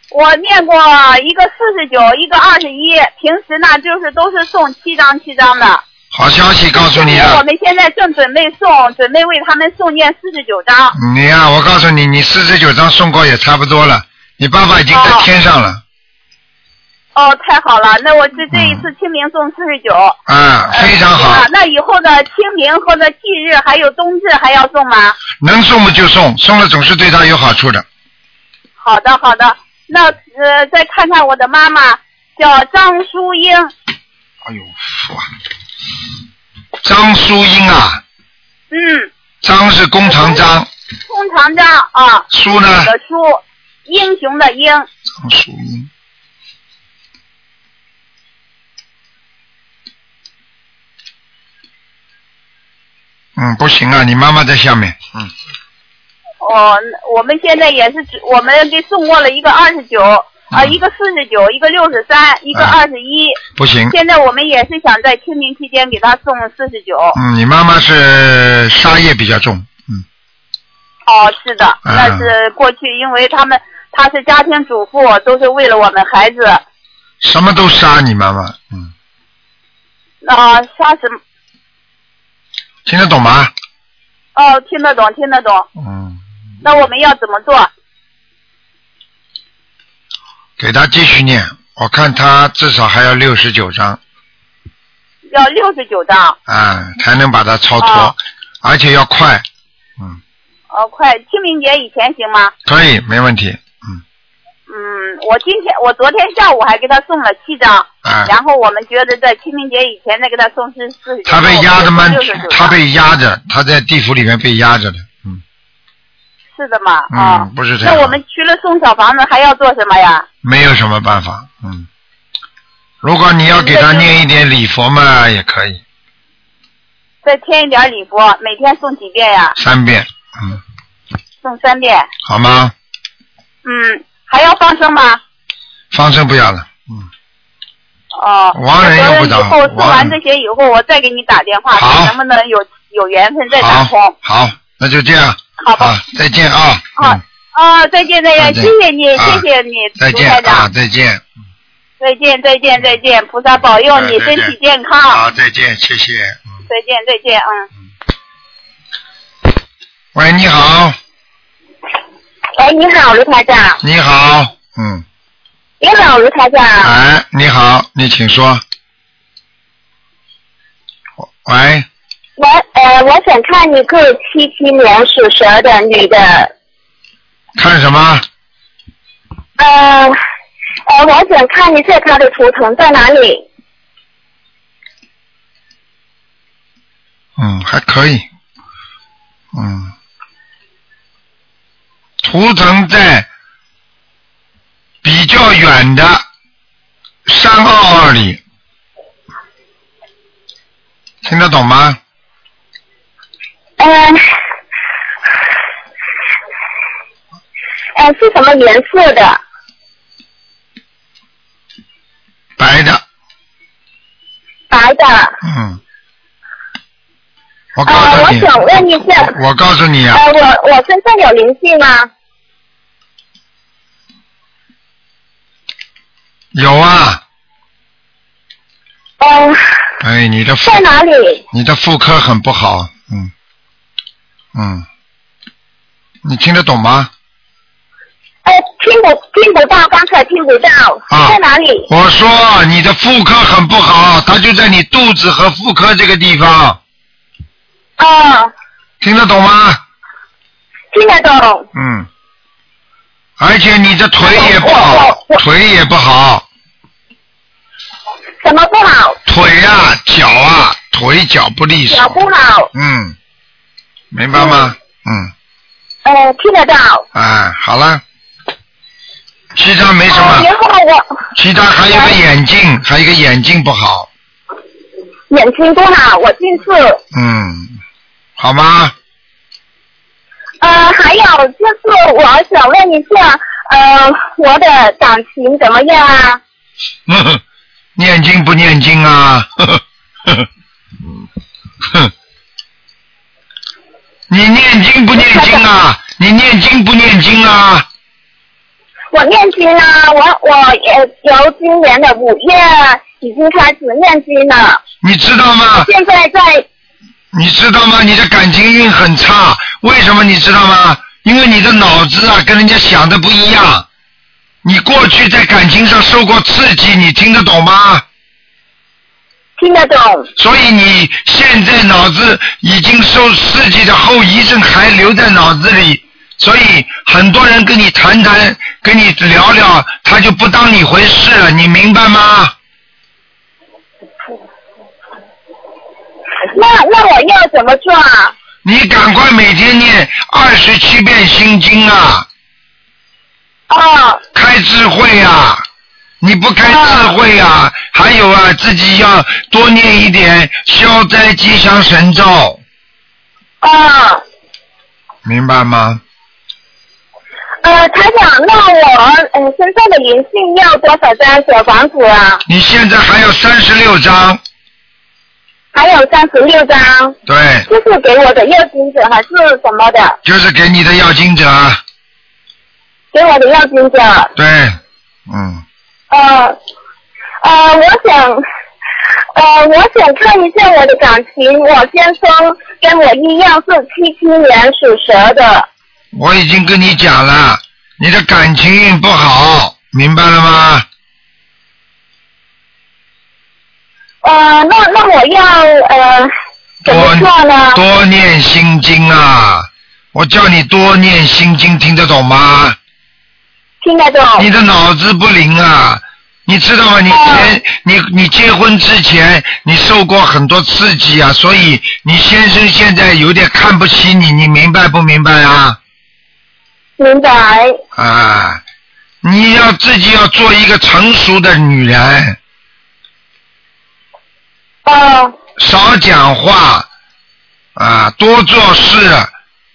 我念过一个四十九，一个二十一，平时呢就是都是送七张七张的。好消息告诉你啊我，们现在正准备送，准备为他们送念四十九张。你呀、我告诉你，你四十九张送过也差不多了，你爸爸已经在天上了，哦，太好了，那我这这一次清明送四十九。嗯，非常好啊，，那以后的清明或者忌日还有冬至还要送吗？能送就送，送了总是对他有好处的。好的，好的。那呃，再看看我的妈妈，叫张淑英，哎呦，哇，张淑英啊，嗯，张是弓长张，弓长张啊，淑呢的淑，英雄的英，张淑英。嗯，不行啊，你妈妈在下面，嗯，哦，我们现在也是只，我们给送过了一个二十九，啊，一个四十九，一个六十三，一个嗯二十一。不行。现在我们也是想在清明期间给他送四十九。嗯，你妈妈是杀业比较重，嗯。哦，是的，嗯那是过去，因为他们她是家庭主妇，都是为了我们孩子，什么都杀你妈妈，嗯，啊，杀什么？听得懂吗？哦，听得懂，听得懂。嗯，那我们要怎么做？给他继续念，我看他至少还要六十九章要六十九张。啊，才能把它超脱，哦而且要快，嗯哦，快，清明节以前行吗？可以，没问题，嗯，我今天我昨天下午还给他送了七张，啊，然后我们觉得在清明节以前再给他送是四十九。他被压的蛮六十九，他被压着，他在地府里面被压着的，嗯是的嘛？啊、嗯，不是这样，那我们除了送小房子还要做什么呀？没有什么办法，嗯，如果你要给他念一点礼佛嘛，也可以，再添一点礼佛，每天送几遍呀？三遍，嗯送三遍。好吗？嗯，还要放生吗？放生不要了，嗯哦。亡人用不着以后送完这些以后，我再给你打电话，看能不能有有缘分再打通。好，那就这样，好吧。再见啊，好。啊，再见再见，谢谢你，啊谢谢你，再见啊，再见，再见再见再见，菩萨保佑你身体健康。好，再见，谢谢。再见再见，嗯。喂，你好，喂，你好，卢台长。你好，嗯，你好，卢台长。哎，你好，你请说。喂，我呃，我想看一个七七年属蛇的女的，看什么？呃呃，我想看一下她的图腾在哪里。嗯，还可以，嗯，图腾在比较远的三二二里，听得懂吗？嗯、呃，是什么颜色的？白的，白的。嗯。我告呃，诉你，我想问一下，我告诉你啊，呃，我我身上有灵性吗？有啊，呃，哎，你的妇在哪里？你的妇科很不好，嗯，嗯，你听得懂吗？哎，听不听不到，刚才听不到，啊。在哪里？我说你的妇科很不好，它就在你肚子和妇科这个地方，哦，听得懂吗？听得懂。嗯，而且你的腿也不好，腿也不好，什么不好？腿啊、脚啊，腿脚不利索，脚不好。嗯，明白吗？嗯，呃，听得到。哎，好了，其他没什呃么，然后我其他还有个眼镜，还有一个眼镜不好，眼睛不好，我近视。嗯，好吗？呃，还有就是我想问一下，呃，我的感情怎么样啊？呵呵，念经不念经啊？(laughs) 你念经不念经啊？你念经不念经啊？我念经啊，我我也由今年的五月已经开始念经了，你知道吗？现在在你知道吗？你的感情运很差，为什么你知道吗？因为你的脑子啊跟人家想的不一样。你过去在感情上受过刺激，你听得懂吗？听得懂。所以你现在脑子已经受刺激的后遗症还留在脑子里，所以很多人跟你谈谈，跟你聊聊，他就不当你回事了，你明白吗？那那我要怎么做啊？你赶快每天念二十七遍心经啊！啊。开智慧啊！你不开智慧啊！还有啊，自己要多念一点消灾吉祥神咒，啊，明白吗？呃，台长，那我呃身上的灵性要多少张小房子啊？你现在还有三十六章，还有三十六张，对，就是给我的要金者还是什么的？就是给你的要金者，给我的要金者。对，嗯，呃呃，我想呃，我想看一下我的感情。我先生跟我一样是七七年属蛇的。我已经跟你讲了，你的感情运不好，明白了吗？呃，那那我要呃怎么做呢？多念心经啊！我叫你多念心经，听得懂吗？听得懂。你的脑子不灵啊！你知道吗？你前、你你结婚之前，你受过很多刺激啊，所以你先生现在有点看不起你，你明白不明白啊？明白。啊，你要自己要做一个成熟的女人。哦。少讲话，啊，多做事，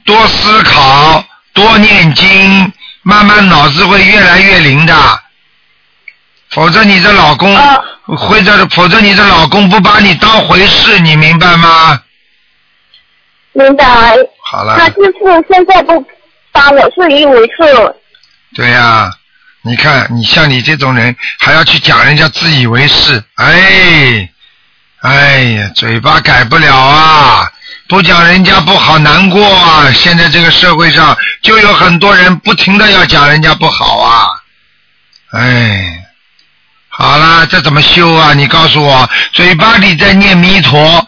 多思考，多念经，慢慢脑子会越来越灵的。否则你的老公，或者否则你的老公不把你当回事，你明白吗？明白。好了。他就是现在不当我是一回事。对呀、你看你像你这种人，还要去讲人家自以为是，哎，哎呀，嘴巴改不了啊，不讲人家不好难过啊。现在这个社会上就有很多人不停的要讲人家不好啊，哎，好啦，这怎么修啊？你告诉我，嘴巴里在念弥陀，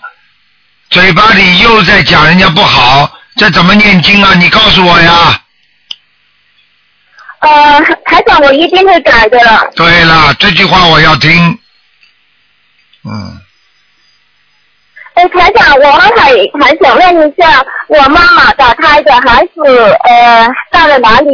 嘴巴里又在讲人家不好，这怎么念经啊？你告诉我呀。呃，台长，我一定会改的。对了，这句话我要听。嗯，哎，台长，我还还想问一下，我妈妈打胎的孩子呃到了哪里？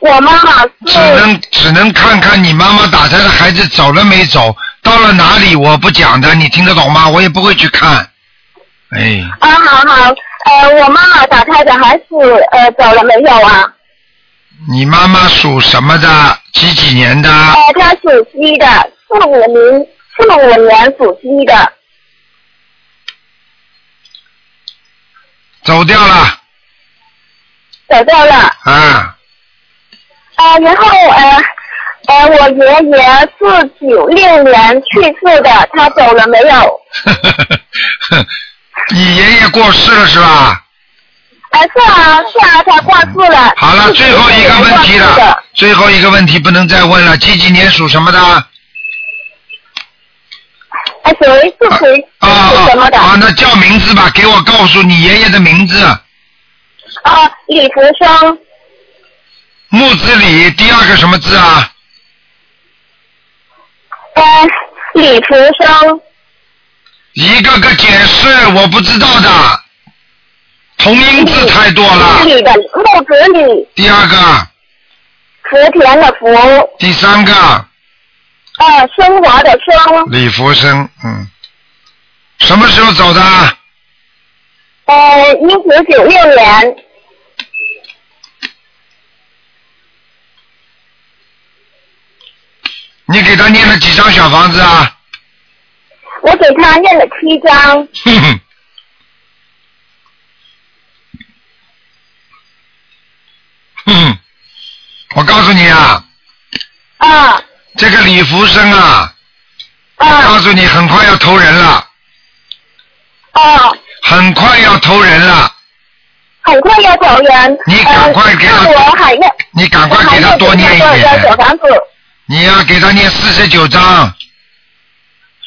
我妈妈只能只能看看你妈妈打胎的孩子走了没走，到了哪里我不讲的，你听得懂吗？我也不会去看。哎，啊，好好，呃，我妈妈打胎的孩子呃走了没有啊？你妈妈属什么的？几几年的？呃，她属鸡的，四五年四五年属鸡的。走掉了。走掉了。啊，啊，然后呃呃，我爷爷是九六年去世的，他走了没有？(laughs) 你爷爷过世了是吧？啊，是啊，是啊，他过世了。好了，最后一个问题了，最后一个问题不能再问了。几几年属什么的？哎，谁是谁？啊啊啊！那叫名字吧，给我告诉你爷爷的名字。啊，李福生。木子李，第二个什么字啊？呃，李福生。一个个解释，我不知道的。同音字太多了。李的木子李。第二个，福田的福。第三个，呃，生活的生。李福生，嗯，什么时候走的？呃，一九九六年。你给他念了几张小房子啊？我给他念了七张。哼哼。哼，我告诉你啊，啊，这个李福生啊，告诉你很快要投人了，啊，很快要投人了，很快要走人。你赶快给他你赶快给他多念一点？你要给他念四十九章。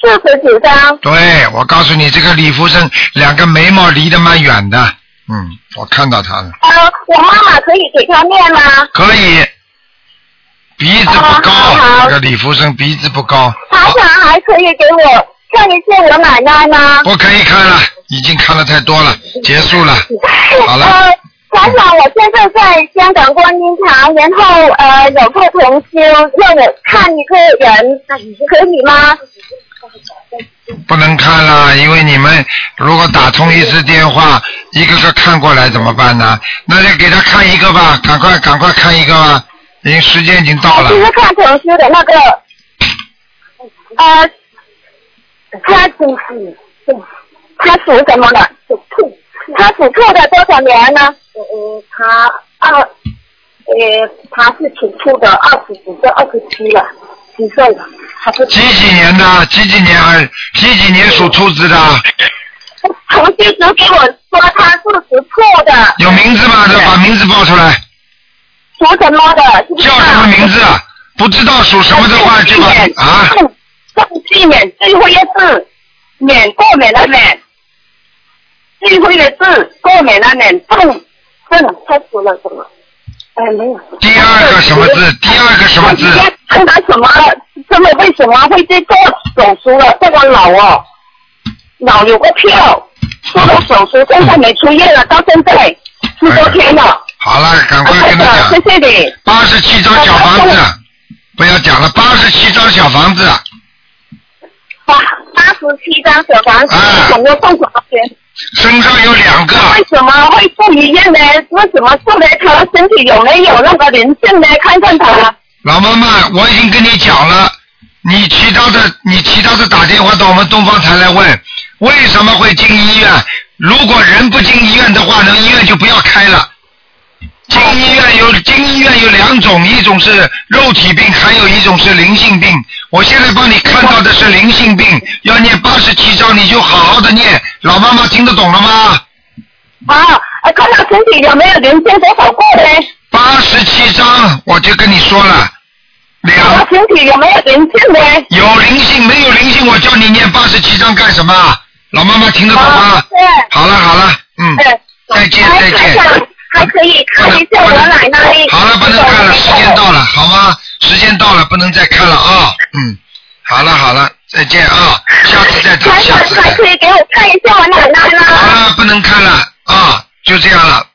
四十九张。对，我告诉你，这个李福生两个眉毛离得蛮远的，嗯，我看到他了，呃，我妈妈可以给他念吗？可以，鼻子不高，那个李福生鼻子不高，台长还可以给我看一下我奶奶吗？不可以看了，已经看了太多了，结束了，(laughs) 好了。呃，台长，我现在在香港观音堂，然后呃有个同修让我看一个人，可以吗？不能看了，因为你们如果打通一次电话，一个个看过来怎么办呢？那就给他看一个吧，赶快赶快看一个吧，已经时间已经到了就。是看同学的那个，呃，他属他属什么的？属兔。他属兔的多少年呢？呃，他二，呃，他是属兔的，二十几岁，二十七了，几岁了？他是几几年的？几几年？二几几年属兔子的？同修只给我说他是属兔的，有名字吗？把名字报出来。属什么的？叫什么名字？不知道属什么的话就把啊。郑继免最后一个字，免过免的免，最后一个字过免的免，郑郑他属了什么？哎，没有。第二个什么字？第二个什么字？看他什么？真的为什么会去做手术了？这个脑哦，脑有个票，做了手术，现在没出院了，到现在十多天了。好了，赶快跟他讲。(laughs) 谢谢你。八十七张小房子，不要讲了，八十七张小房子。八八十七张小房子，有没有送什么钱？身上有两个。为什么会不一样呢？为什么住呢？他身体有没有那个灵性呢？看看他。老妈妈，我已经跟你讲了，你其他的你其他的打电话到我们东方台来问，为什么会进医院？如果人不进医院的话，那医院就不要开了。进医院有进医院有两种，一种是肉体病，还有一种是灵性病。我现在帮你看到的是灵性病，要念八十七章，你就好好的念。老妈妈听得懂了吗？啊，呃看到身体有没有灵性多少过呢？八十七章，我就跟你说了，两他身体有没有灵性呢？有灵性没有灵性，我叫你念八十七章干什么？老妈妈听得懂吗？对。好了好了，嗯，再见再见。还可以看一下我奶奶。好了，不能看了，时间到了，好吗？时间到了，不能再看了啊。嗯，好了好了，再见啊，下次再谈，下次再。还可以给我看一下我奶奶吗？好了，不能看了啊，就这样了。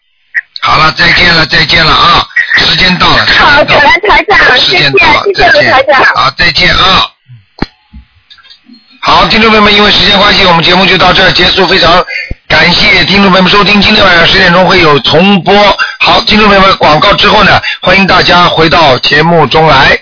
好了，再见了，再见了啊，时间到了。好，感恩台长，时谢谢，间到了，谢谢再见台长。好，再见啊。好，听众朋友们，因为时间关系，我们节目就到这儿结束。非常感谢听众朋友们收听，今天晚上十点钟会有重播。好。听众朋友们，广告之后呢，欢迎大家回到节目中来。